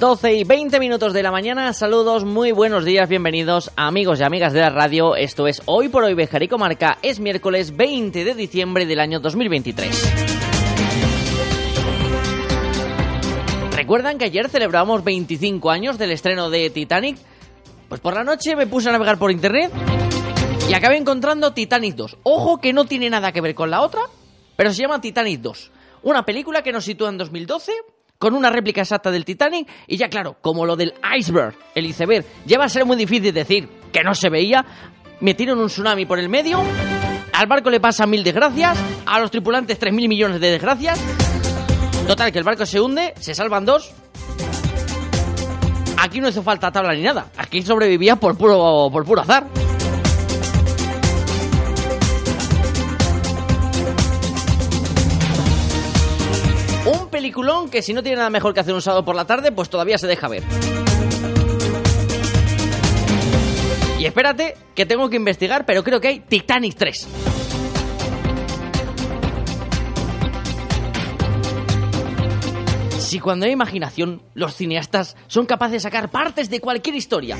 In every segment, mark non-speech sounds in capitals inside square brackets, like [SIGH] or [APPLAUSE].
Doce y 20 minutos de la mañana, saludos, muy buenos días, bienvenidos amigos y amigas de la radio, esto es Hoy por Hoy Bejar y Comarca, es miércoles 20 de diciembre del año 2023. ¿Recuerdan que ayer celebramos 25 años del estreno de Titanic? Pues por la noche me puse a navegar por internet y acabé encontrando Titanic 2. Ojo que no tiene nada que ver con la otra, pero se llama Titanic 2. Una película que nos sitúa en 2012 con una réplica exacta del Titanic y ya claro, como lo del iceberg, el iceberg, ya va a ser muy difícil decir que no se veía, metieron un tsunami por el medio, al barco le pasa mil desgracias, a los tripulantes tres mil millones de desgracias, total que el barco se hunde, se salvan dos, aquí no hizo falta tabla ni nada, aquí sobrevivía por puro, por puro azar. Peliculón que si no tiene nada mejor que hacer un sábado por la tarde, pues todavía se deja ver. Y espérate, que tengo que investigar, pero creo que hay Titanic 3. Si cuando hay imaginación, los cineastas son capaces de sacar partes de cualquier historia.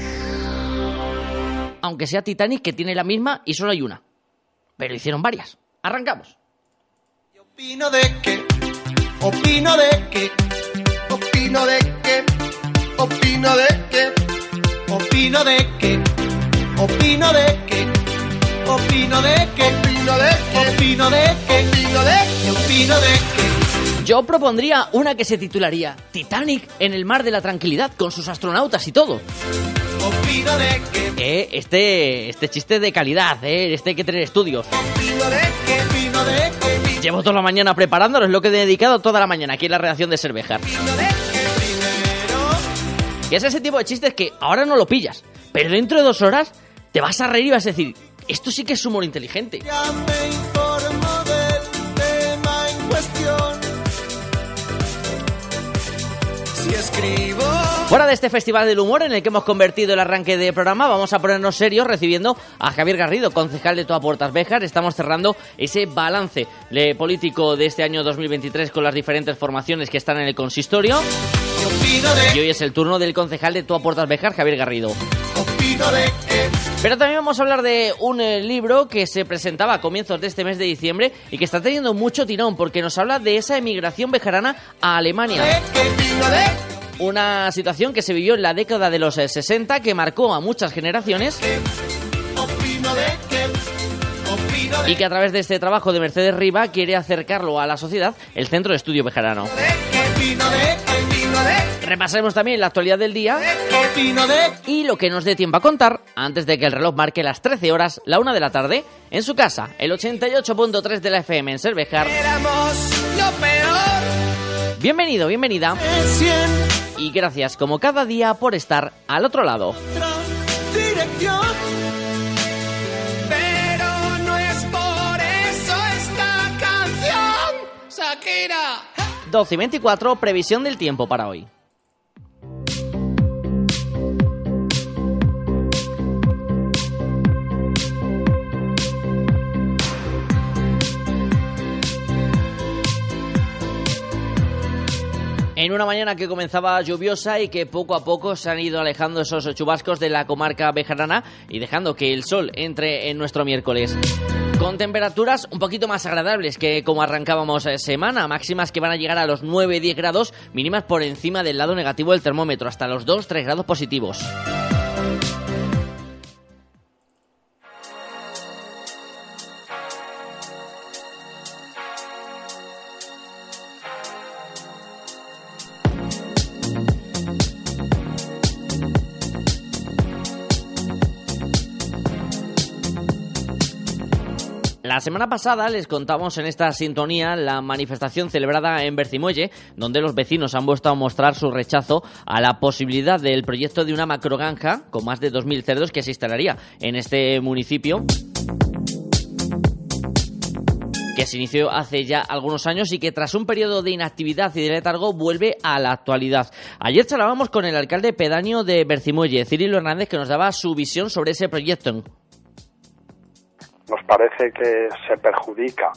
Aunque sea Titanic, que tiene la misma y solo hay una. Pero hicieron varias. Arrancamos. Opino de que, opino de que, opino de que, opino de que, opino de que, opino de que, opino de que, opino de que, opino de que, opino de que, opino de que. Yo propondría una que se titularía Titanic en el mar de la tranquilidad con sus astronautas y todo. Eh, este, este chiste de calidad, eh, este hay que tener estudios. Llevo toda la mañana preparándolo, es lo que he dedicado toda la mañana aquí en la redacción de Cervejar. que. Y es ese tipo de chistes que ahora no lo pillas, pero dentro de dos horas te vas a reír y vas a decir, esto sí que es humor inteligente. Escribo, Fuera de este festival del humor en el que hemos convertido el arranque de programa, vamos a ponernos serios recibiendo a Javier Garrido, concejal de Toa Puertas Béjar. Estamos cerrando ese balance político de este año 2023 con las diferentes formaciones que están en el consistorio. Y hoy es el turno del concejal de Toa Puertas Béjar, Javier Garrido. Pero también vamos a hablar de un eh, libro que se presentaba a comienzos de este mes de diciembre y que está teniendo mucho tirón porque nos habla de esa emigración bejarana a Alemania. Una situación que se vivió en la década de los eh, 60 que marcó a muchas generaciones y que a través de este trabajo de Mercedes Riva quiere acercarlo a la sociedad el Centro de Estudio Bejarano. Repasaremos también la actualidad del día y lo que nos dé tiempo a contar antes de que el reloj marque las 13 horas, la 1 de la tarde, en su casa, el 88.3 de la FM en Cervejar. Bienvenido, bienvenida y gracias como cada día por estar al otro lado. Pero no es por eso esta canción, Shakira. 12 y 24, previsión del tiempo para hoy. En una mañana que comenzaba lluviosa y que poco a poco se han ido alejando esos chubascos de la comarca bejarana y dejando que el sol entre en nuestro miércoles. Con temperaturas un poquito más agradables que como arrancábamos eh, semana, máximas que van a llegar a los 9-10 grados, mínimas por encima del lado negativo del termómetro, hasta los 2-3 grados positivos. La semana pasada les contamos en esta sintonía la manifestación celebrada en Bercimuelle, donde los vecinos han vuelto a mostrar su rechazo a la posibilidad del proyecto de una macrogranja con más de 2.000 cerdos que se instalaría en este municipio que se inició hace ya algunos años y que tras un periodo de inactividad y de letargo vuelve a la actualidad. Ayer charlábamos con el alcalde pedáneo de Bercimuelle, Cirilo Hernández, que nos daba su visión sobre ese proyecto. Nos parece que se perjudica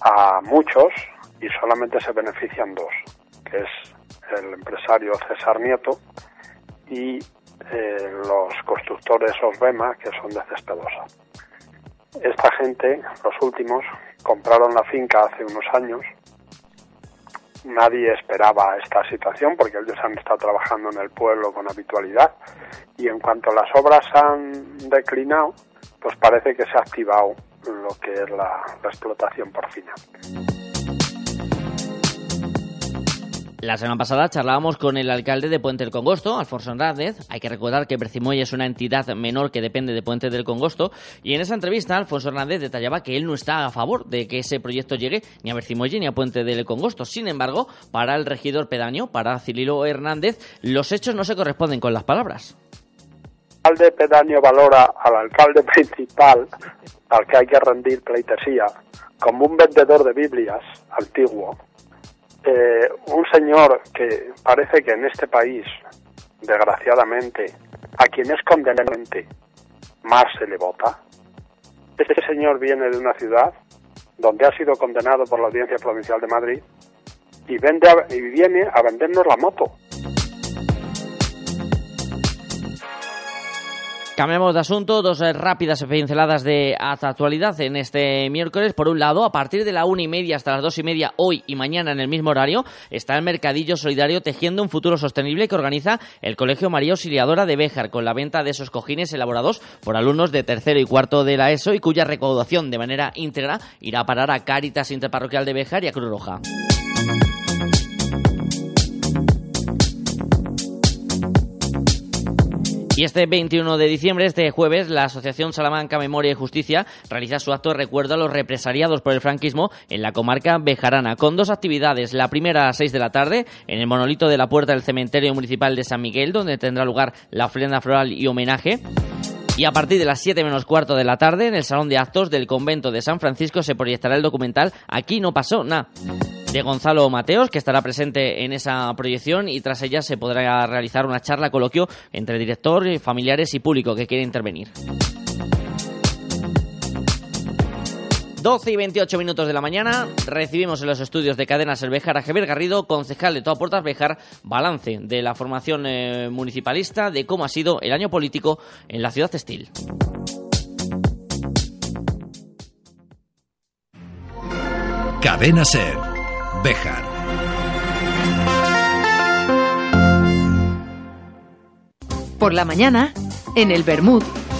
a muchos y solamente se benefician dos, que es el empresario César Nieto y eh, los constructores Osbema, que son de Cespedosa. Esta gente, los últimos, compraron la finca hace unos años. Nadie esperaba esta situación porque ellos han estado trabajando en el pueblo con habitualidad y en cuanto las obras han declinado, pues parece que se ha activado lo que es la, la explotación porcina. La semana pasada charlábamos con el alcalde de Puente del Congosto, Alfonso Hernández. Hay que recordar que Bercimoy es una entidad menor que depende de Puente del Congosto. Y en esa entrevista, Alfonso Hernández detallaba que él no está a favor de que ese proyecto llegue ni a Bercimoy ni a Puente del Congosto. Sin embargo, para el regidor pedáneo, para Cililo Hernández, los hechos no se corresponden con las palabras. Alcalde pedáneo valora al alcalde [LAUGHS] principal, al que hay que rendir pleitesía, como un vendedor de Biblias antiguo eh, un señor que parece que en este país, desgraciadamente, a quien es condenante más se le vota. Este señor viene de una ciudad donde ha sido condenado por la Audiencia Provincial de Madrid y, vende y viene a vendernos la moto. Cambiamos de asunto, dos eh, rápidas pinceladas de actualidad en este miércoles. Por un lado, a partir de la una y media hasta las dos y media, hoy y mañana en el mismo horario, está el Mercadillo Solidario Tejiendo un Futuro Sostenible que organiza el Colegio María Auxiliadora de Béjar con la venta de esos cojines elaborados por alumnos de tercero y cuarto de la ESO y cuya recaudación de manera íntegra irá a parar a Cáritas Interparroquial de Béjar y a Cruz Roja. Y este 21 de diciembre, este jueves, la Asociación Salamanca Memoria y Justicia realiza su acto de recuerdo a los represaliados por el franquismo en la comarca bejarana, con dos actividades. La primera a las 6 de la tarde, en el monolito de la puerta del cementerio municipal de San Miguel, donde tendrá lugar la ofrenda floral y homenaje. Y a partir de las 7 menos cuarto de la tarde, en el Salón de Actos del Convento de San Francisco, se proyectará el documental Aquí no pasó nada de Gonzalo Mateos, que estará presente en esa proyección y tras ella se podrá realizar una charla coloquio entre director, familiares y público que quiere intervenir. 12 y 28 minutos de la mañana recibimos en los estudios de Cadenas El Bejar a Javier Garrido, concejal de Toda Puertas Bejar, balance de la formación eh, municipalista, de cómo ha sido el año político en la ciudad textil. Cadena Ser, Bejar. Por la mañana, en el Bermud,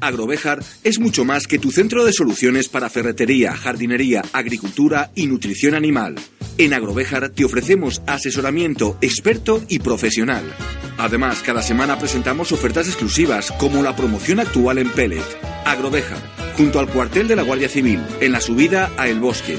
Agrovejar es mucho más que tu centro de soluciones para ferretería, jardinería, agricultura y nutrición animal. En Agrovejar te ofrecemos asesoramiento experto y profesional. Además, cada semana presentamos ofertas exclusivas como la promoción actual en Pellet. Agrovejar, junto al cuartel de la Guardia Civil, en la subida a El Bosque.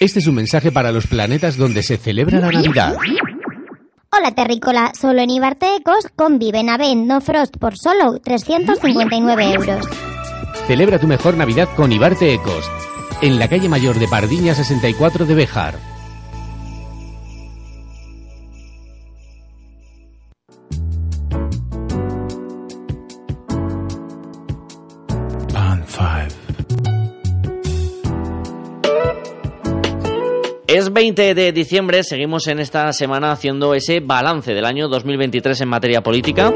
Este es un mensaje para los planetas donde se celebra la Navidad. Hola Terrícola, solo en Ibarte Ecos con Benavent No Frost por solo 359 euros. Celebra tu mejor Navidad con Ibarte Ecos, en la calle mayor de Pardiña 64 de Bejar. Es 20 de diciembre, seguimos en esta semana haciendo ese balance del año 2023 en materia política,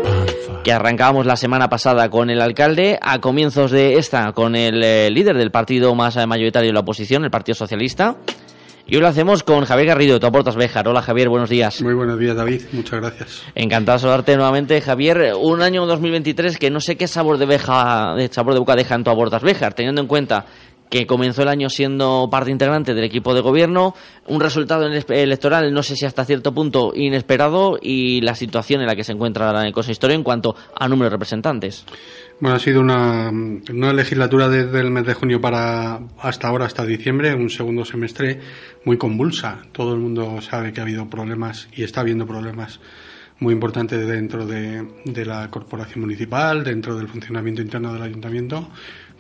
que arrancábamos la semana pasada con el alcalde, a comienzos de esta con el eh, líder del partido más mayoritario de la oposición, el Partido Socialista. Y hoy lo hacemos con Javier Garrido de Tu Aportas Béjar. Hola Javier, buenos días. Muy buenos días David, muchas gracias. Encantado de saludarte nuevamente Javier. Un año 2023 que no sé qué sabor de, beja, de sabor de boca deja en Tu Aportas Béjar, teniendo en cuenta que comenzó el año siendo parte integrante del equipo de gobierno, un resultado electoral no sé si hasta cierto punto inesperado y la situación en la que se encuentra la Cosa Historia en cuanto a número de representantes. Bueno, ha sido una, una, legislatura desde el mes de junio para hasta ahora, hasta diciembre, un segundo semestre muy convulsa. Todo el mundo sabe que ha habido problemas y está habiendo problemas muy importantes dentro de, de la corporación municipal, dentro del funcionamiento interno del ayuntamiento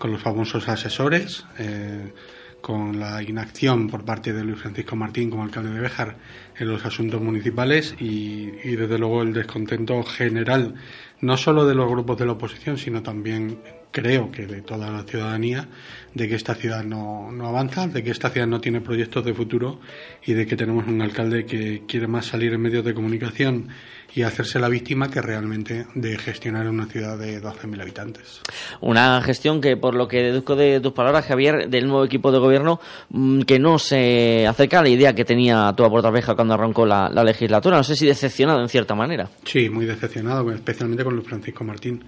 con los famosos asesores, eh, con la inacción por parte de Luis Francisco Martín como alcalde de Béjar en los asuntos municipales y, desde luego el descontento general, no solo de los grupos de la oposición, sino también creo que de toda la ciudadanía, de que esta ciudad no, no avanza, de que esta ciudad no tiene proyectos de futuro y de que tenemos un alcalde que quiere más salir en medios de comunicación y hacerse la víctima que realmente de gestionar una ciudad de 12.000 habitantes. Una gestión que, por lo que deduzco de tus palabras, Javier, del nuevo equipo de gobierno, mm, que no se acerca a la idea que tenía tu Portaveja cuando arrancó la, legislatura. No sé si decepcionado en cierta manera. Sí, muy decepcionado, especialmente con Luis Francisco Martín,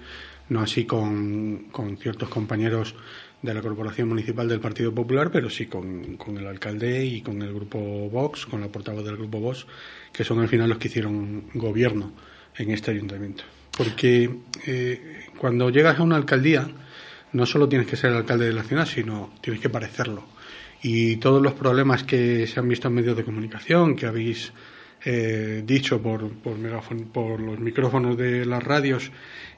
no así con, con ciertos compañeros de la Corporación Municipal del Partido Popular, pero sí con, con, el alcalde y con el grupo Vox, con la portavoz del grupo Vox, que son al final los que hicieron gobierno en este ayuntamiento. Porque eh, cuando llegas a una alcaldía, no solo tienes que ser el alcalde de la ciudad, sino tienes que parecerlo. Y todos los problemas que se han visto en medios de comunicación, que habéis eh, dicho por, por, por los micrófonos de las radios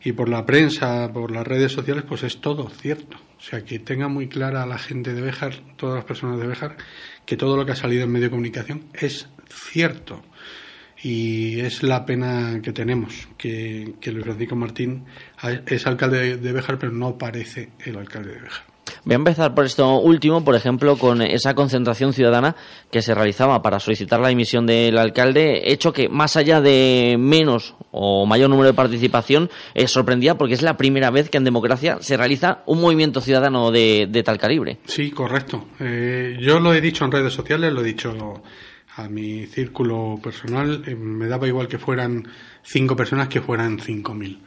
y por la prensa, por las redes sociales, pues es todo cierto. O sea, que tenga muy clara la gente de Béjar, todas las personas de Béjar, que todo lo que ha salido en medio de comunicación es cierto. Y es la pena que tenemos, que, que Luis Francisco Martín es alcalde de Béjar, pero no parece el alcalde de Béjar. Voy a empezar por esto último, por ejemplo, con esa concentración ciudadana que se realizaba para solicitar la dimisión del alcalde, hecho que más allá de menos o mayor número de participación, eh, sorprendía porque es la primera vez que en democracia se realiza un movimiento ciudadano de, tal calibre. Sí, correcto. Eh, yo lo he dicho en redes sociales, lo he dicho a mi círculo personal, eh, me daba igual que fueran cinco personas que fueran cinco mil.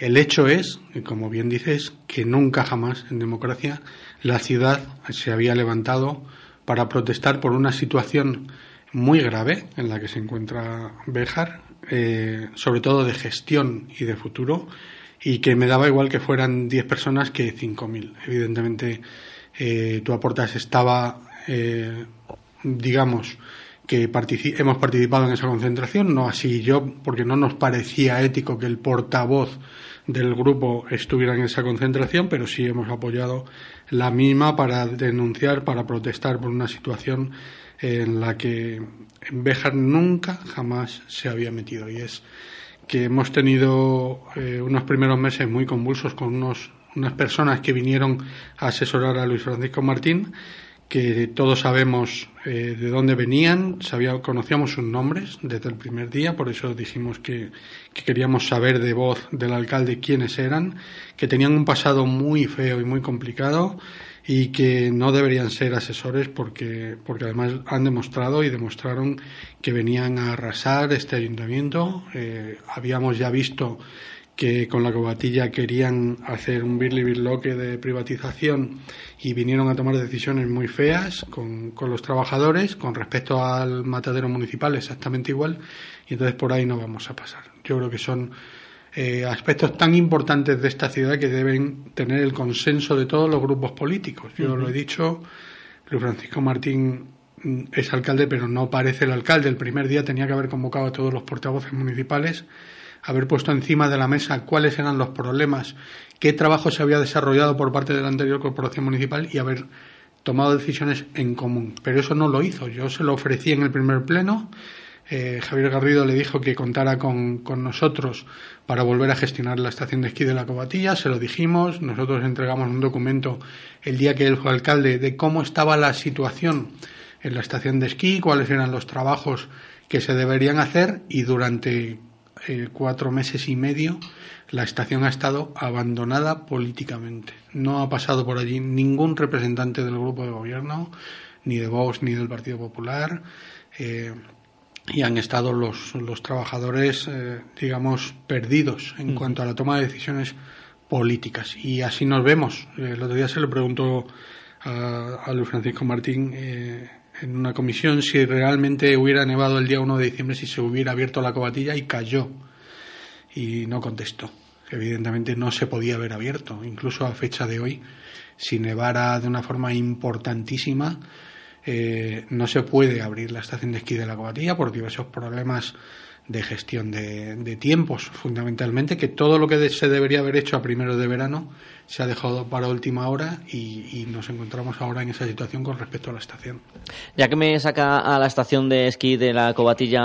El hecho es, como bien dices, que nunca jamás en democracia la ciudad se había levantado para protestar por una situación muy grave en la que se encuentra Béjar, eh, sobre todo de gestión y de futuro, y que me daba igual que fueran 10 personas que 5.000. Evidentemente, eh, tu aportas estaba, eh, digamos, que hemos participado en esa concentración, no así yo, porque no nos parecía ético que el portavoz del grupo estuviera en esa concentración, pero sí hemos apoyado la misma para denunciar, para protestar por una situación en la que Béjar nunca jamás se había metido. Y es que hemos tenido eh, unos primeros meses muy convulsos con unos, unas personas que vinieron a asesorar a Luis Francisco Martín que todos sabemos eh, de dónde venían, sabía, conocíamos sus nombres desde el primer día, por eso dijimos que, queríamos saber de voz del alcalde quiénes eran, que tenían un pasado muy feo y muy complicado y que no deberían ser asesores porque, porque además han demostrado y demostraron que venían a arrasar este ayuntamiento. Eh, habíamos ya visto que con la cobatilla querían hacer un birli birloque de privatización y vinieron a tomar decisiones muy feas con, con, los trabajadores con respecto al matadero municipal exactamente igual y entonces por ahí no vamos a pasar. Yo creo que son eh, aspectos tan importantes de esta ciudad que deben tener el consenso de todos los grupos políticos. Yo lo he dicho, Luis Francisco Martín mm, es alcalde, pero no parece el alcalde. El primer día tenía que haber convocado a todos los portavoces municipales haber puesto encima de la mesa cuáles eran los problemas, qué trabajo se había desarrollado por parte de la anterior corporación municipal y haber tomado decisiones en común. Pero eso no lo hizo. Yo se lo ofrecí en el primer pleno. Eh, Javier Garrido le dijo que contara con, con, nosotros para volver a gestionar la estación de esquí de la Cobatilla. Se lo dijimos. Nosotros entregamos un documento el día que él fue alcalde de cómo estaba la situación en la estación de esquí, cuáles eran los trabajos que se deberían hacer y durante eh, cuatro meses y medio la estación ha estado abandonada políticamente. No ha pasado por allí ningún representante del grupo de gobierno, ni de Vox ni del Partido Popular, eh, y han estado los, los trabajadores, eh, digamos, perdidos en cuanto a la toma de decisiones políticas. Y así nos vemos. el otro día se le preguntó a, a Luis Francisco Martín en una comisión si realmente hubiera nevado el día 1 de diciembre, si se hubiera abierto la cobatilla y cayó. Y no contestó. Evidentemente no se podía haber abierto. Incluso a fecha de hoy, si nevara de una forma importantísima, eh, no se puede abrir la estación de esquí de la cobatilla por diversos problemas de gestión de, de, tiempos, fundamentalmente, que todo lo que se debería haber hecho a primero de verano se ha dejado para última hora y, nos encontramos ahora en esa situación con respecto a la estación. Ya que me saca a la estación de esquí de la Cobatilla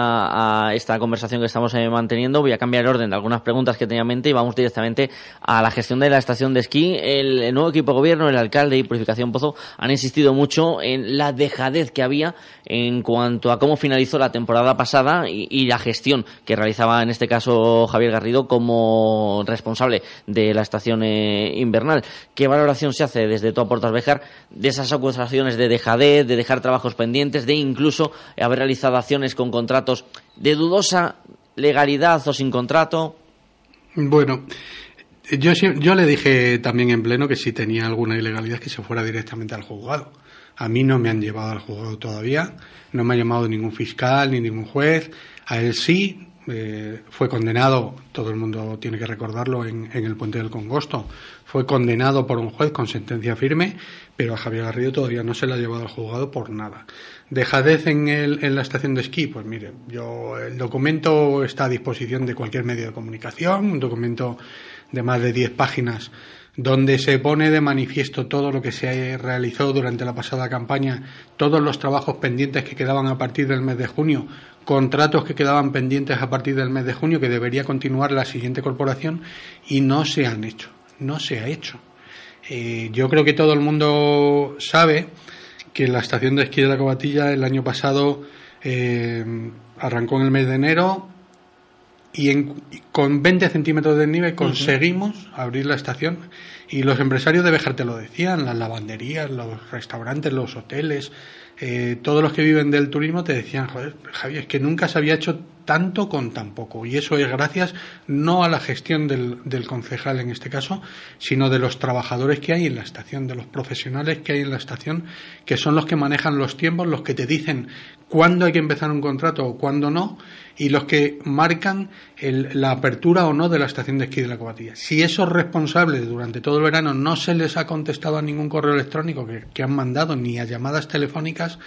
a esta conversación que estamos eh, manteniendo, voy a cambiar el orden de algunas preguntas que tenía en mente y vamos directamente a la gestión de la estación de esquí. El, nuevo equipo de gobierno, el alcalde y Purificación Pozo han insistido mucho en la dejadez que había en cuanto a cómo finalizó la temporada pasada y, la gestión que realizaba en este caso Javier Garrido como responsable de la estación eh, ¿Qué valoración se hace desde tu Portas Bejar de esas acusaciones de dejadez, de dejar trabajos pendientes, de incluso haber realizado acciones con contratos de dudosa legalidad o sin contrato? Bueno, yo, yo le dije también en pleno que si tenía alguna ilegalidad que se fuera directamente al juzgado. A mí no me han llevado al juzgado todavía, no me ha llamado ningún fiscal ni ningún juez. A él sí, eh, fue condenado, todo el mundo tiene que recordarlo, en, el puente del Congosto. Fue condenado por un juez con sentencia firme, pero a Javier Garrido todavía no se le ha llevado al juzgado por nada. Dejadez en, el, en la estación de esquí, pues mire, yo, el documento está a disposición de cualquier medio de comunicación, un documento de más de 10 páginas donde se pone de manifiesto todo lo que se realizó durante la pasada campaña, todos los trabajos pendientes que quedaban a partir del mes de junio, contratos que quedaban pendientes a partir del mes de junio que debería continuar la siguiente corporación y no se han hecho, no se ha hecho. Eh, yo creo que todo el mundo sabe que la estación de esquí de la Cobatilla el año pasado eh, arrancó en el mes de enero y con 20 centímetros de nieve conseguimos abrir la estación y los empresarios de Bejar te lo decían, las lavanderías, los restaurantes, los hoteles, eh, todos los que viven del turismo te decían, joder, Javier, es que nunca se había hecho tanto con tan poco. Y eso es gracias no a la gestión del, del, concejal en este caso, sino de los trabajadores que hay en la estación, de los profesionales que hay en la estación, que son los que manejan los tiempos, los que te dicen cuándo hay que empezar un contrato o cuándo no, y los que marcan la apertura o no de la estación de esquí de la Cobatilla. Si esos responsables durante todo el verano no se les ha contestado a ningún correo electrónico que, han mandado ni a llamadas telefónicas,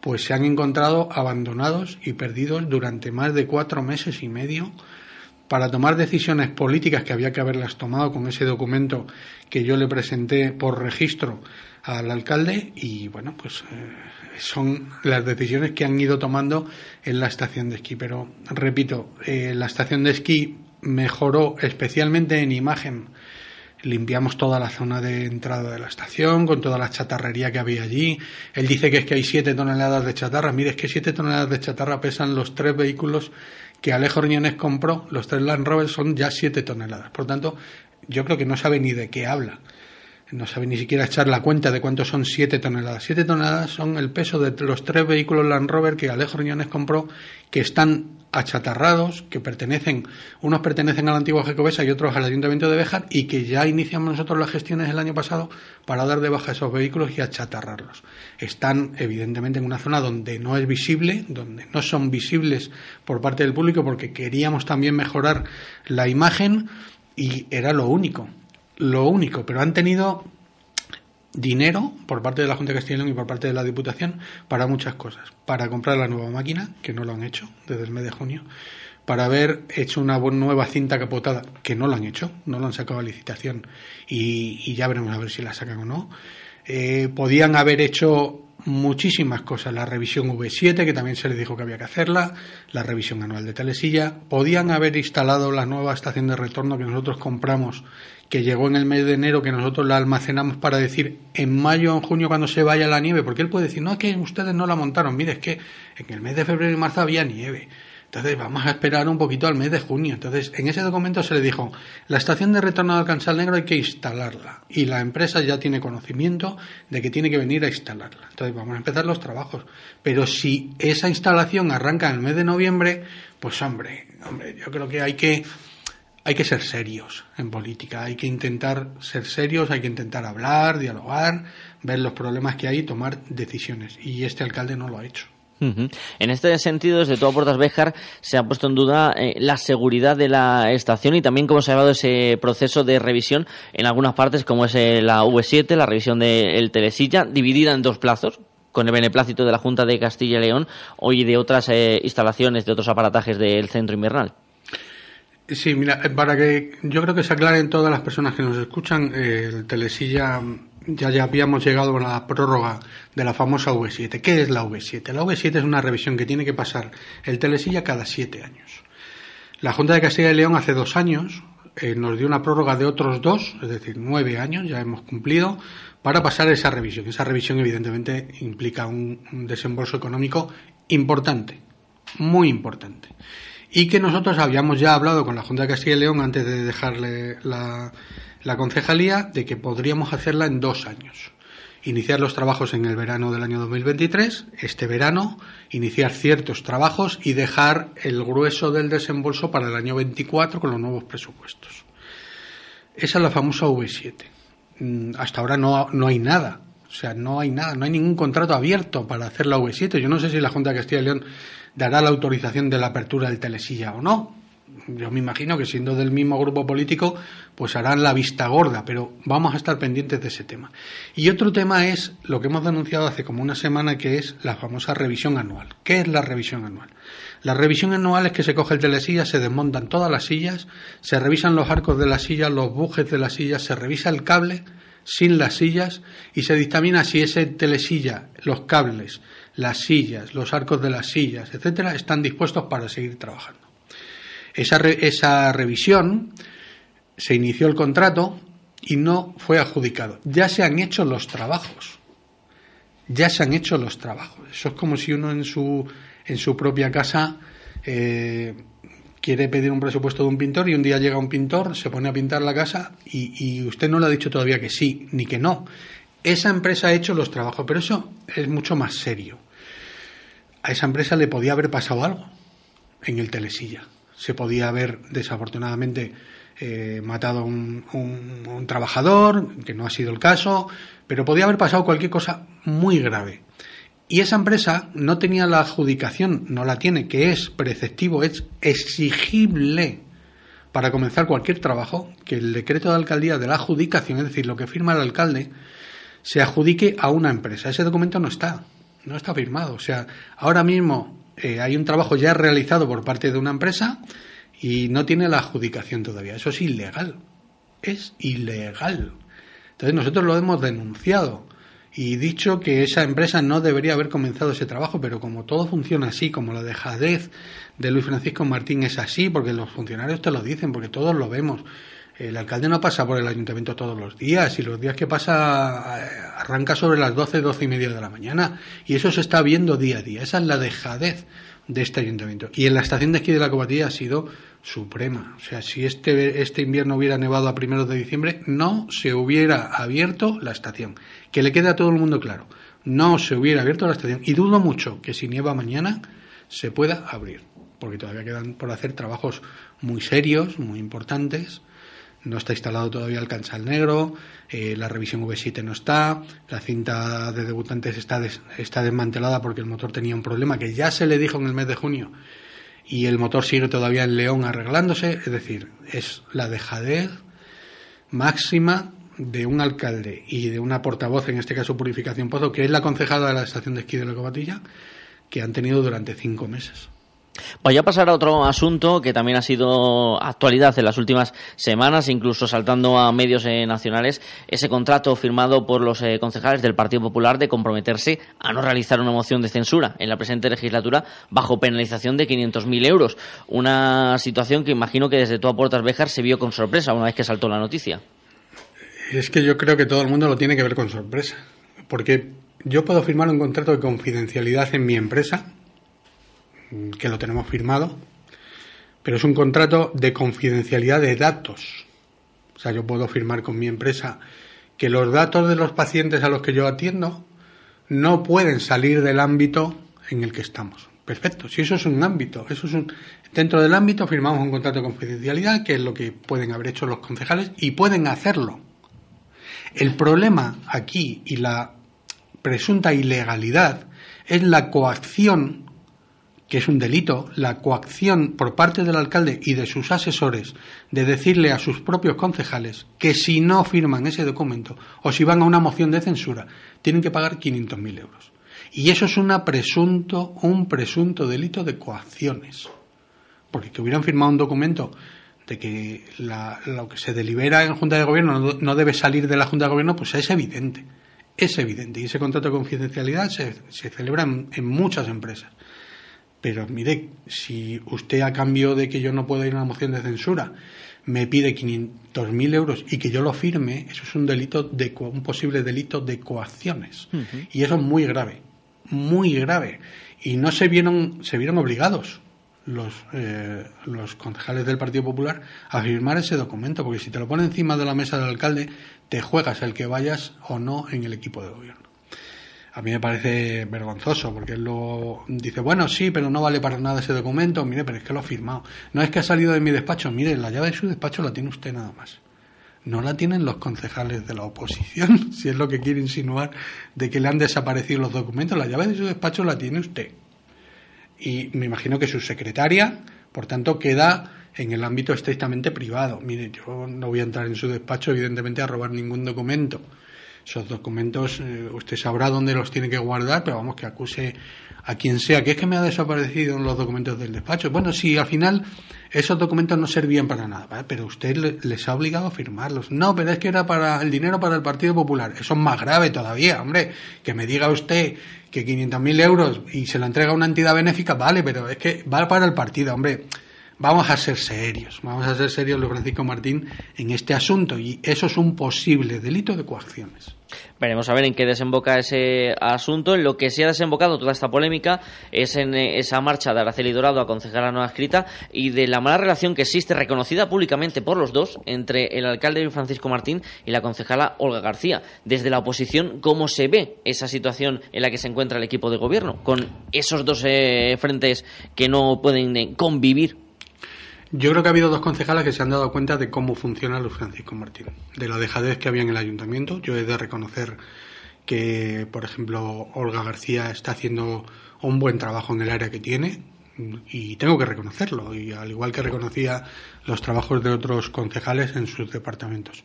pues se han encontrado abandonados y perdidos durante más de cuatro meses y medio para tomar decisiones políticas que había que haberlas tomado con ese documento que yo le presenté por registro al alcalde y bueno pues eh, son las decisiones que han ido tomando en la estación de esquí. Pero repito, eh, la estación de esquí mejoró especialmente en imagen. Limpiamos toda la zona de entrada de la estación con toda la chatarrería que había allí. Él dice que es que hay siete toneladas de chatarra. Mire, es que siete toneladas de chatarra pesan los tres vehículos que Alejo Riñones compró. Los tres Land Rover son ya siete toneladas. Por tanto, yo creo que no sabe ni de qué habla no sabe ni siquiera echar la cuenta de cuánto son 7 toneladas. 7 toneladas son el peso de los tres vehículos Land Rover que Alejo Riñones compró, que están achatarrados, que pertenecen, unos pertenecen al antiguo Jacobesa y otros al Ayuntamiento de Béjar, y que ya iniciamos nosotros las gestiones el año pasado para dar de baja esos vehículos y achatarrarlos. Están, evidentemente, en una zona donde no es visible, donde no son visibles por parte del público, porque queríamos también mejorar la imagen y era lo único lo único, pero han tenido dinero por parte de la Junta de León y por parte de la Diputación para muchas cosas. Para comprar la nueva máquina, que no lo han hecho desde el mes de junio. Para haber hecho una nueva cinta capotada, que no lo han hecho, no lo han sacado a licitación y, ya veremos a ver si la sacan o no. Eh, podían haber hecho muchísimas cosas. La revisión V7, que también se les dijo que había que hacerla, la revisión anual de Telesilla. Podían haber instalado la nueva estación de retorno que nosotros compramos que llegó en el mes de enero, que nosotros la almacenamos para decir en mayo o en junio cuando se vaya la nieve, porque él puede decir, no, es que ustedes no la montaron, mire, es que en el mes de febrero y marzo había nieve. Entonces vamos a esperar un poquito al mes de junio. Entonces en ese documento se le dijo, la estación de retorno al Cansal Negro hay que instalarla y la empresa ya tiene conocimiento de que tiene que venir a instalarla. Entonces vamos a empezar los trabajos. Pero si esa instalación arranca en el mes de noviembre, pues hombre, hombre, yo creo que hay que hay que ser serios en política, hay que intentar ser serios, hay que intentar hablar, dialogar, ver los problemas que hay y tomar decisiones. Y este alcalde no lo ha hecho. En este sentido, desde todo Puertas Béjar se ha puesto en duda eh, la seguridad de la estación y también cómo se ha llevado ese proceso de revisión en algunas partes, como es eh, la V7, la revisión del Telesilla, dividida en dos plazos, con el beneplácito de la Junta de Castilla y León y de otras eh, instalaciones, de otros aparatajes del centro invernal. Sí, mira, eh, para que yo creo que se aclaren todas las personas que nos escuchan, eh, el Telesilla ya, ya habíamos llegado a la prórroga de la famosa V7. ¿Qué es la V7? La V7 es una revisión que tiene que pasar el Telesilla cada siete años. La Junta de Castilla y León hace dos años eh, nos dio una prórroga de otros dos, es decir, nueve años, ya hemos cumplido, para pasar esa revisión. Esa revisión, evidentemente, implica un desembolso económico importante, muy importante y que nosotros habíamos ya hablado con la Junta de Castilla y León antes de dejarle la, concejalía de que podríamos hacerla en dos años. Iniciar los trabajos en el verano del año 2023, este verano, iniciar ciertos trabajos y dejar el grueso del desembolso para el año 24 con los nuevos presupuestos. Esa es la famosa V7. Mm, hasta ahora no, no hay nada. O sea, no hay nada, no hay ningún contrato abierto para hacer la V7. Yo no sé si la Junta de Castilla y León dará la autorización de la apertura del Telesilla o no. Yo me imagino que siendo del mismo grupo político, pues harán la vista gorda, pero vamos a estar pendientes de ese tema. Y otro tema es lo que hemos denunciado hace como una semana, que es la famosa revisión anual. ¿Qué es la revisión anual? La revisión anual es que se coge el telesilla, se desmontan todas las sillas, se revisan los arcos de las sillas, los bujes de las sillas, se revisa el cable sin las sillas y se dictamina si ese telesilla, los cables, las sillas, los arcos de las sillas, etcétera, están dispuestos para seguir trabajando. Esa, esa revisión se inició el contrato y no fue adjudicado. Ya se han hecho los trabajos. Ya se han hecho los trabajos. Eso es como si uno en su, en su propia casa eh, quiere pedir un presupuesto de un pintor y un día llega un pintor, se pone a pintar la casa y, y usted no le ha dicho todavía que sí ni que no. Esa empresa ha hecho los trabajos, pero eso es mucho más serio a esa empresa le podía haber pasado algo en el telesilla. Se podía haber, desafortunadamente, eh, matado a un, trabajador, que no ha sido el caso, pero podía haber pasado cualquier cosa muy grave. Y esa empresa no tenía la adjudicación, no la tiene, que es preceptivo, es exigible para comenzar cualquier trabajo, que el decreto de alcaldía de la adjudicación, es decir, lo que firma el alcalde, se adjudique a una empresa. Ese documento no está no está firmado. O sea, ahora mismo eh, hay un trabajo ya realizado por parte de una empresa y no tiene la adjudicación todavía. Eso es ilegal. Es ilegal. Entonces nosotros lo hemos denunciado y dicho que esa empresa no debería haber comenzado ese trabajo, pero como todo funciona así, como la dejadez de Luis Francisco Martín es así, porque los funcionarios te lo dicen, porque todos lo vemos, el alcalde no pasa por el ayuntamiento todos los días y los días que pasa eh, arranca sobre las 12, 12 y media de la mañana y eso se está viendo día a día. Esa es la dejadez de este ayuntamiento. Y en la estación de esquí de la Cobatilla ha sido suprema. O sea, si este, este invierno hubiera nevado a primeros de diciembre, no se hubiera abierto la estación. Que le quede a todo el mundo claro. No se hubiera abierto la estación. Y dudo mucho que si nieva mañana se pueda abrir. Porque todavía quedan por hacer trabajos muy serios, muy importantes. No está instalado todavía el cansal negro, eh, la revisión V7 no está, la cinta de debutantes está, está desmantelada porque el motor tenía un problema que ya se le dijo en el mes de junio y el motor sigue todavía en León arreglándose. Es decir, es la dejadez máxima de un alcalde y de una portavoz, en este caso Purificación Pozo, que es la concejada de la estación de esquí de la Cobatilla, que han tenido durante cinco meses. Voy a pasar a otro asunto que también ha sido actualidad en las últimas semanas, incluso saltando a medios eh, nacionales, ese contrato firmado por los eh, concejales del Partido Popular de comprometerse a no realizar una moción de censura en la presente legislatura bajo penalización de 500.000 euros. Una situación que imagino que desde toda Puertas Béjar se vio con sorpresa una vez que saltó la noticia. Es que yo creo que todo el mundo lo tiene que ver con sorpresa, porque yo puedo firmar un contrato de confidencialidad en mi empresa que lo tenemos firmado, pero es un contrato de confidencialidad de datos. O sea, yo puedo firmar con mi empresa que los datos de los pacientes a los que yo atiendo no pueden salir del ámbito en el que estamos. Perfecto, si eso es un ámbito, eso es un dentro del ámbito firmamos un contrato de confidencialidad, que es lo que pueden haber hecho los concejales y pueden hacerlo. El problema aquí y la presunta ilegalidad es la coacción que es un delito, la coacción por parte del alcalde y de sus asesores de decirle a sus propios concejales que si no firman ese documento o si van a una moción de censura, tienen que pagar 500.000 euros. Y eso es una presunto, un presunto delito de coacciones. Porque que hubieran firmado un documento de que lo que se delibera en Junta de Gobierno no, debe salir de la Junta de Gobierno, pues es evidente. Es evidente. Y ese contrato de confidencialidad se, celebra en muchas empresas. Pero mire, si usted a cambio de que yo no pueda ir a una moción de censura me pide 500.000 euros y que yo lo firme, eso es un delito de un posible delito de coacciones. Y eso es muy grave, muy grave. Y no se vieron, se vieron obligados los, eh, los concejales del Partido Popular a firmar ese documento, porque si te lo pone encima de la mesa del alcalde, te juegas el que vayas o no en el equipo de gobierno a mí me parece vergonzoso, porque él luego dice, bueno, sí, pero no vale para nada ese documento, mire, pero es que lo ha firmado. No es que ha salido de mi despacho, mire, la llave de su despacho la tiene usted nada más. No la tienen los concejales de la oposición, [LAUGHS] si es lo que quiere insinuar de que le han desaparecido los documentos. La llave de su despacho la tiene usted. Y me imagino que su secretaria, por tanto, queda en el ámbito estrictamente privado. Mire, yo no voy a entrar en su despacho, evidentemente, a robar ningún documento esos documentos, eh, usted sabrá dónde los tiene que guardar, pero vamos, que acuse a quien sea, que es que me ha desaparecido los documentos del despacho. Bueno, si al final esos documentos no servían para nada, pero usted les ha obligado a firmarlos. No, pero es que era para el dinero para el Partido Popular. Eso es más grave todavía, hombre. Que me diga usted que 500.000 euros y se lo entrega a una entidad benéfica, vale, pero es que va para el partido, hombre vamos a ser serios, vamos a ser serios, Luis Francisco Martín, en este asunto y eso es un posible delito de coacciones. Veremos a ver en qué desemboca ese asunto. En lo que se ha desembocado toda esta polémica es en eh, esa marcha de Araceli Dorado a concejala no escrita y de la mala relación que existe, reconocida públicamente por los dos, entre el alcalde Luis Francisco Martín y la concejala Olga García. Desde la oposición, ¿cómo se ve esa situación en la que se encuentra el equipo de gobierno? Con esos dos eh, frentes que no pueden eh, convivir yo creo que ha habido dos concejalas que se han dado cuenta de cómo funciona Luis Francisco Martín, de la dejadez que había en el ayuntamiento. Yo he de reconocer que, por ejemplo, Olga García está haciendo un buen trabajo en el área que tiene y tengo que reconocerlo, y al igual que reconocía los trabajos de otros concejales en sus departamentos.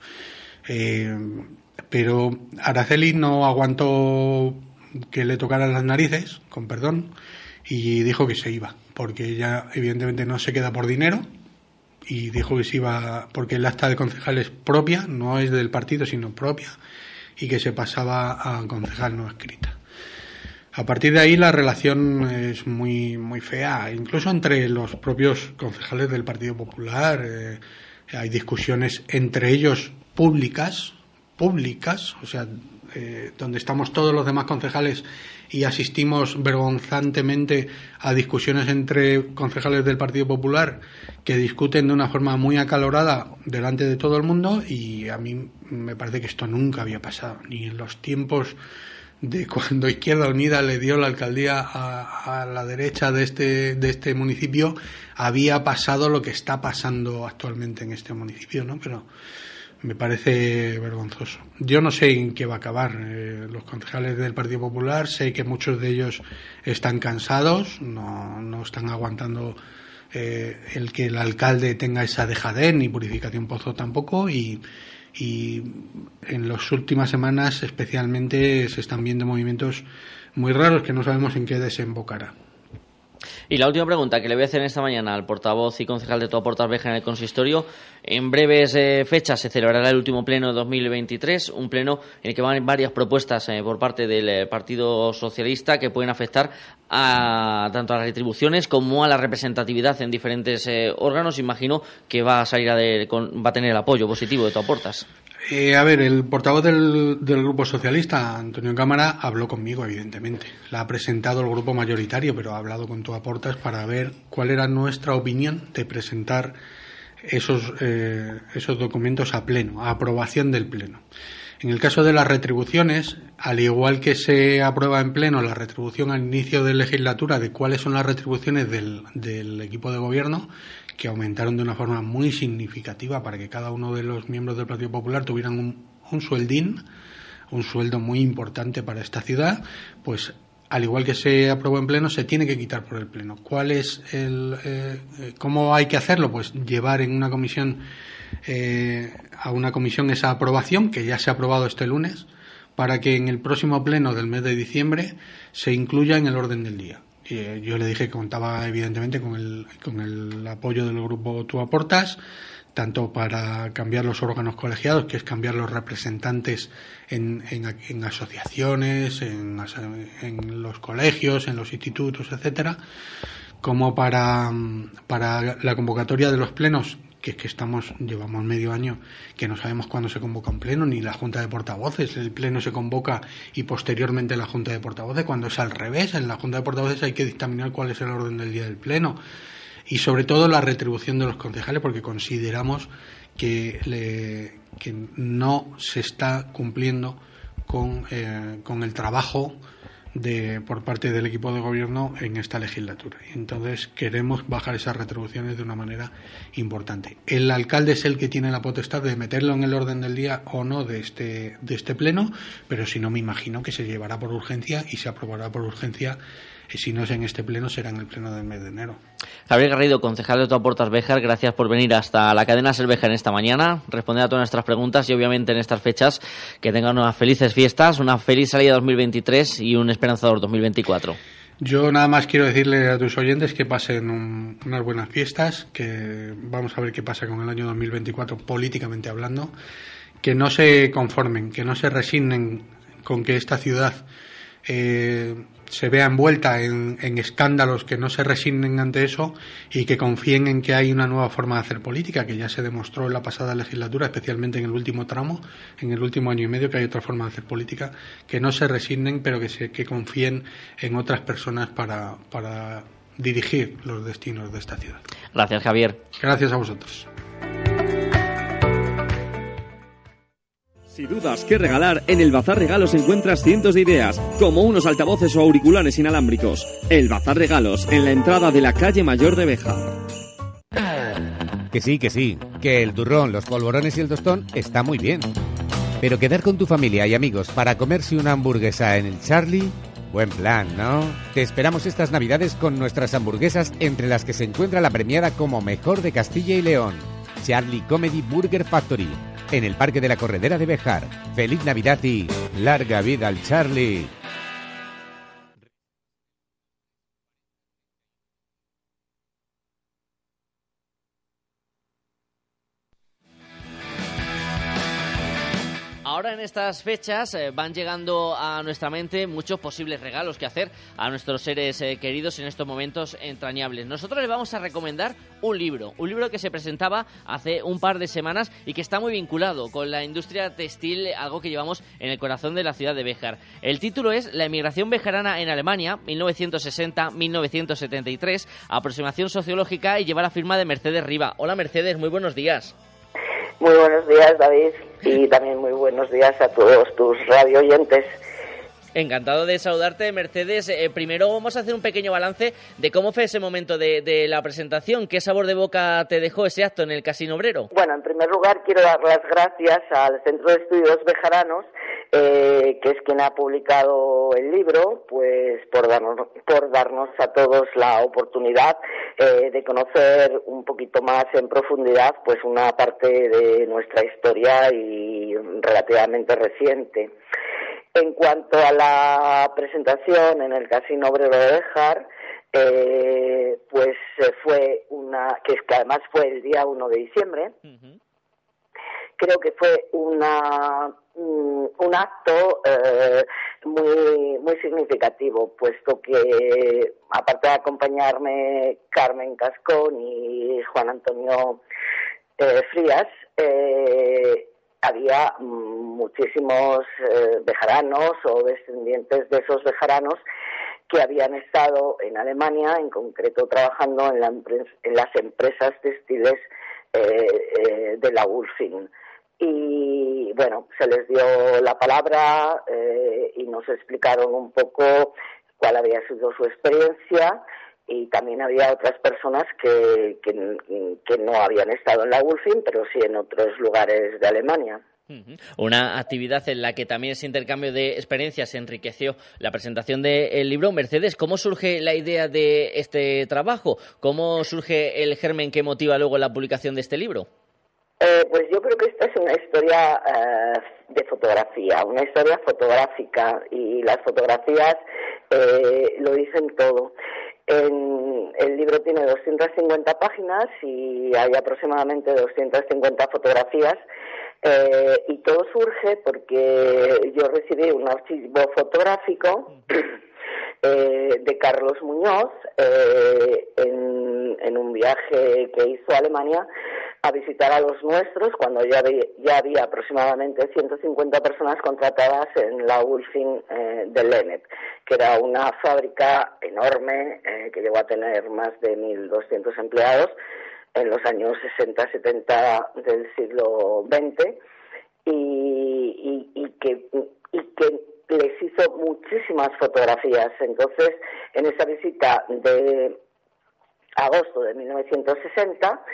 Eh, pero Araceli no aguantó que le tocaran las narices, con perdón, y dijo que se iba, porque ella evidentemente no se queda por dinero, y dijo que se iba, porque el acta de concejal es propia, no es del partido, sino propia, y que se pasaba a concejal no escrita. A partir de ahí la relación es muy, muy fea, incluso entre los propios concejales del Partido Popular. Eh, hay discusiones entre ellos públicas, públicas, o sea, eh, donde estamos todos los demás concejales y asistimos vergonzantemente a discusiones entre concejales del Partido Popular que discuten de una forma muy acalorada delante de todo el mundo y a mí me parece que esto nunca había pasado, ni en los tiempos de cuando Izquierda Unida le dio la alcaldía a, a, la derecha de este, de este municipio, había pasado lo que está pasando actualmente en este municipio, ¿no? Pero me parece vergonzoso. Yo no sé en qué va a acabar. Eh, los concejales del Partido Popular, sé que muchos de ellos están cansados, no, no están aguantando eh, el que el alcalde tenga esa dejadez, ni purificación pozo tampoco, y, y en las últimas semanas especialmente se están viendo movimientos muy raros que no sabemos en qué desembocará. Y la última pregunta que le voy a hacer esta mañana al portavoz y concejal de Toda Portas Veja en el consistorio. En breves eh, fechas se celebrará el último pleno de 2023, un pleno en el que van varias propuestas eh, por parte del eh, Partido Socialista que pueden afectar a tanto a las retribuciones como a la representatividad en diferentes eh, órganos. Imagino que va a salir a de, con, va a tener el apoyo positivo de Toda Portas. Eh, a ver, el portavoz del, Grupo Socialista, Antonio Cámara, habló conmigo, evidentemente. La ha presentado el grupo mayoritario, pero ha hablado con tu aportas para ver cuál era nuestra opinión de presentar esos, eh, esos documentos a pleno, a aprobación del pleno. En el caso de las retribuciones, al igual que se aprueba en pleno la retribución al inicio de legislatura de cuáles son las retribuciones del equipo de gobierno, que aumentaron de una forma muy significativa para que cada uno de los miembros del Partido Popular tuvieran un, sueldín, un sueldo muy importante para esta ciudad, pues al igual que se aprobó en pleno, se tiene que quitar por el pleno. ¿Cuál es el, eh, cómo hay que hacerlo? Pues llevar en una comisión eh, a una comisión esa aprobación que ya se ha aprobado este lunes para que en el próximo pleno del mes de diciembre se incluya en el orden del día. Yo le dije que contaba evidentemente con el, con el apoyo del grupo Tú Aportas, tanto para cambiar los órganos colegiados, que es cambiar los representantes en, en, en asociaciones, en, en, los colegios, en los institutos, etcétera, como para, para la convocatoria de los plenos que es que estamos, llevamos medio año que no sabemos cuándo se convoca un pleno, ni la Junta de Portavoces. El pleno se convoca y posteriormente la Junta de Portavoces, cuando es al revés. En la Junta de Portavoces hay que dictaminar cuál es el orden del día del pleno. Y sobre todo la retribución de los concejales, porque consideramos que, le, no se está cumpliendo con, eh, con el trabajo de, por parte del equipo de gobierno en esta legislatura. Entonces queremos bajar esas retribuciones de una manera importante. El alcalde es el que tiene la potestad de meterlo en el orden del día o no de este, de este pleno, pero si no me imagino que se llevará por urgencia y se aprobará por urgencia si no es en este pleno, será en el pleno del mes de enero. Javier Garrido, concejal de Toaportas Béjar, gracias por venir hasta la cadena Selvejar en esta mañana, responder a todas nuestras preguntas y obviamente en estas fechas que tengan unas felices fiestas, una feliz salida 2023 y un esperanzador 2024. Yo nada más quiero decirle a tus oyentes que pasen un, unas buenas fiestas, que vamos a ver qué pasa con el año 2024 políticamente hablando, que no se conformen, que no se resignen con que esta ciudad eh, se vea envuelta en, en, escándalos que no se resignen ante eso y que confíen en que hay una nueva forma de hacer política, que ya se demostró en la pasada legislatura, especialmente en el último tramo, en el último año y medio, que hay otra forma de hacer política, que no se resignen, pero que, se, que confíen en otras personas para, para dirigir los destinos de esta ciudad. Gracias, Javier. Gracias a vosotros. Si dudas qué regalar, en el Bazar Regalos encuentras cientos de ideas, como unos altavoces o auriculares inalámbricos. El Bazar Regalos, en la entrada de la calle Mayor de Beja. Que sí, que sí, que el turrón, los polvorones y el tostón está muy bien. Pero quedar con tu familia y amigos para comerse una hamburguesa en el Charlie, buen plan, ¿no? Te esperamos estas navidades con nuestras hamburguesas entre las que se encuentra la premiada como mejor de Castilla y León. Charlie Comedy Burger Factory en el Parque de la Corredera de Bejar. Feliz Navidad y larga vida al Charlie. En estas fechas eh, van llegando a nuestra mente muchos posibles regalos que hacer a nuestros seres eh, queridos en estos momentos entrañables. Nosotros les vamos a recomendar un libro, un libro que se presentaba hace un par de semanas y que está muy vinculado con la industria textil, algo que llevamos en el corazón de la ciudad de Béjar. El título es La emigración bejarana en Alemania, 1960-1973, aproximación sociológica y lleva la firma de Mercedes Riva. Hola Mercedes, muy buenos días. Muy buenos días, David, y también muy buenos días a todos tus radio oyentes. Encantado de saludarte, Mercedes. Eh, primero vamos a hacer un pequeño balance de cómo fue ese momento de, de, la presentación. ¿Qué sabor de boca te dejó ese acto en el Casino Obrero? Bueno, en primer lugar quiero dar las gracias al Centro de Estudios Bejaranos, eh, que es quien ha publicado el libro, pues por darnos, por darnos a todos la oportunidad eh, de conocer un poquito más en profundidad pues una parte de nuestra historia y relativamente reciente. En cuanto a la presentación en el Casino Obrero de eh, pues fue una, que, es que además fue el día 1 de diciembre. Creo que fue una un acto eh, muy significativo puesto que aparte de acompañarme Carmen Cascón y Juan Antonio eh, Frías eh, había muchísimos bejaranos o descendientes de esos bejaranos que habían estado en Alemania, en concreto trabajando en, la en las empresas textiles de la Ulfin. Y bueno, se les dio la palabra eh, y nos explicaron un poco cuál había sido su experiencia y también había otras personas que, que, que, no habían estado en la Ulfin, pero sí en otros lugares de Alemania. Una actividad en la que también ese intercambio de experiencias enriqueció la presentación del libro. Mercedes, ¿cómo surge la idea de este trabajo? ¿Cómo surge el germen que motiva luego la publicación de este libro? Eh, pues yo creo que una historia eh, de fotografía, una historia fotográfica y las fotografías eh, lo dicen todo. En, el libro tiene 250 páginas y hay aproximadamente 250 fotografías eh, y todo surge porque yo recibí un archivo fotográfico eh, de Carlos Muñoz eh, en, en, un viaje que hizo a Alemania a visitar a los nuestros cuando ya ya había aproximadamente 150 personas contratadas en la Ulfin eh, de Lenet, que era una fábrica enorme eh, que llegó a tener más de 1.200 empleados en los años 60-70 del siglo XX y, que, y que les hizo muchísimas fotografías. Entonces, en esa visita de agosto de 1960,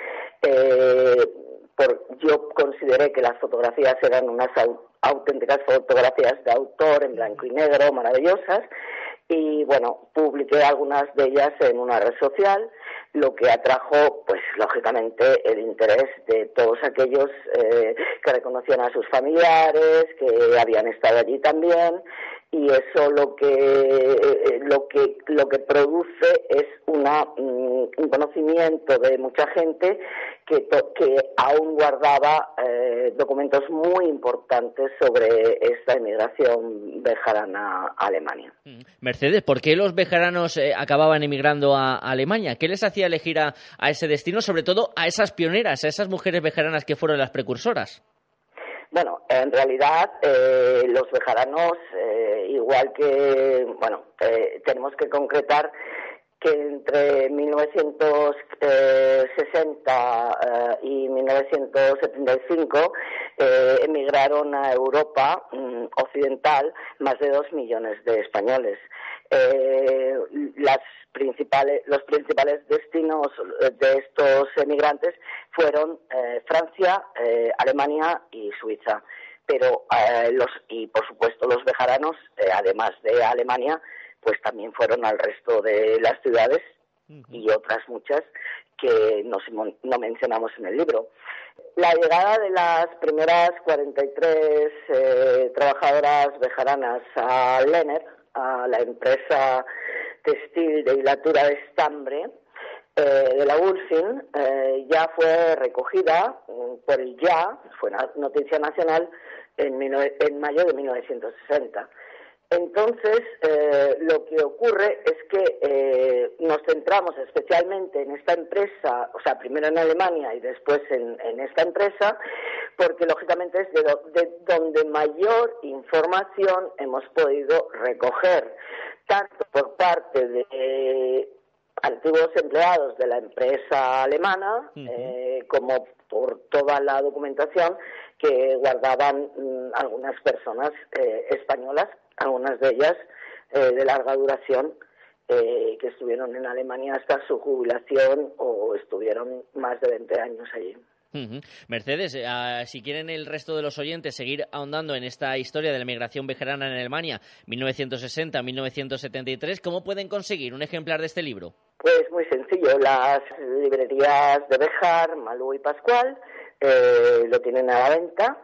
eh, por, yo consideré que las fotografías eran unas auténticas fotografías de autor en blanco y negro, maravillosas, y bueno, publiqué algunas de ellas en una red social, lo que atrajo, pues lógicamente, el interés de todos aquellos eh, que reconocían a sus familiares, que habían estado allí también, y eso lo que eh, lo que lo que produce es una um, un conocimiento de mucha gente que que aún guardaba eh, documentos muy importantes sobre esta emigración bejarana a Alemania. Mercedes, ¿por qué los bejaranos eh, acababan emigrando a, a, Alemania? ¿Qué les hacía elegir a, a ese destino, sobre todo a esas pioneras, a esas mujeres bejaranas que fueron las precursoras? Bueno, en realidad eh, los bejaranos, eh, igual que, bueno, eh, tenemos que concretar que entre 1960 y 1975 emigraron a Europa mm, occidental más de dos millones de españoles. las principales, los principales destinos de estos emigrantes fueron eh, Francia, eh, Alemania y Suiza. Pero eh, los y por supuesto los bejaranos, además de Alemania, pues también fueron al resto de las ciudades uh -huh. y otras muchas que no, no, mencionamos en el libro. La llegada de las primeras 43 eh, trabajadoras bejaranas a Lenner, a la empresa textil de hilatura de estambre eh, de la Ulfin, eh, ya fue recogida por el Ya, fue noticia nacional, en, en mayo de 1960. Entonces, eh, lo que ocurre es que eh, nos centramos especialmente en esta empresa, o sea, primero en Alemania y después en, esta empresa, porque lógicamente es de, donde mayor información hemos podido recoger, tanto por parte de antiguos empleados de la empresa alemana, eh, como por toda la documentación que guardaban mm, algunas personas españolas algunas de ellas eh, de larga duración, eh, que estuvieron en Alemania hasta su jubilación o estuvieron más de 20 años allí. Mercedes, eh, si quieren el resto de los oyentes seguir ahondando en esta historia de la migración vejerana en Alemania 1960-1973, ¿cómo pueden conseguir un ejemplar de este libro? Pues muy sencillo, las librerías de Bejar, Malú y Pascual lo tienen a la venta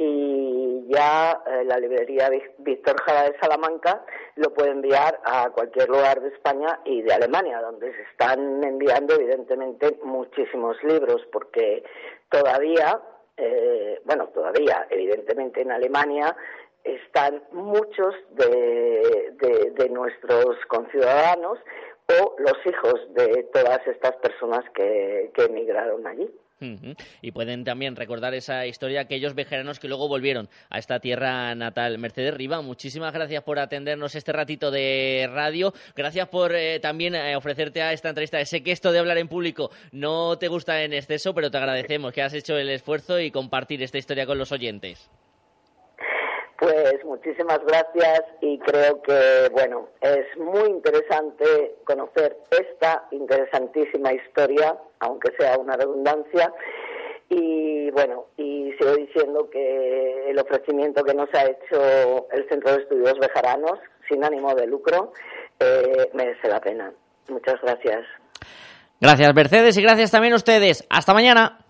y ya eh, la librería Víctor Jara de Salamanca lo puede enviar a cualquier lugar de España y de Alemania, donde se están enviando evidentemente muchísimos libros, porque todavía, eh, bueno, todavía, evidentemente en Alemania están muchos de, de nuestros conciudadanos o los hijos de todas estas personas que, que emigraron allí. Y pueden también recordar esa historia aquellos vejeranos que luego volvieron a esta tierra natal. Mercedes Riva, muchísimas gracias por atendernos este ratito de radio. Gracias por eh, también eh, ofrecerte a esta entrevista. Sé que esto de hablar en público no te gusta en exceso, pero te agradecemos que has hecho el esfuerzo y compartir esta historia con los oyentes. Pues muchísimas gracias y creo que, bueno, es muy interesante conocer esta interesantísima historia, aunque sea una redundancia. Y bueno, y sigo diciendo que el ofrecimiento que nos ha hecho el Centro de Estudios Bejaranos, sin ánimo de lucro, eh, merece la pena. Muchas gracias. Gracias, Mercedes, y gracias también a ustedes. Hasta mañana.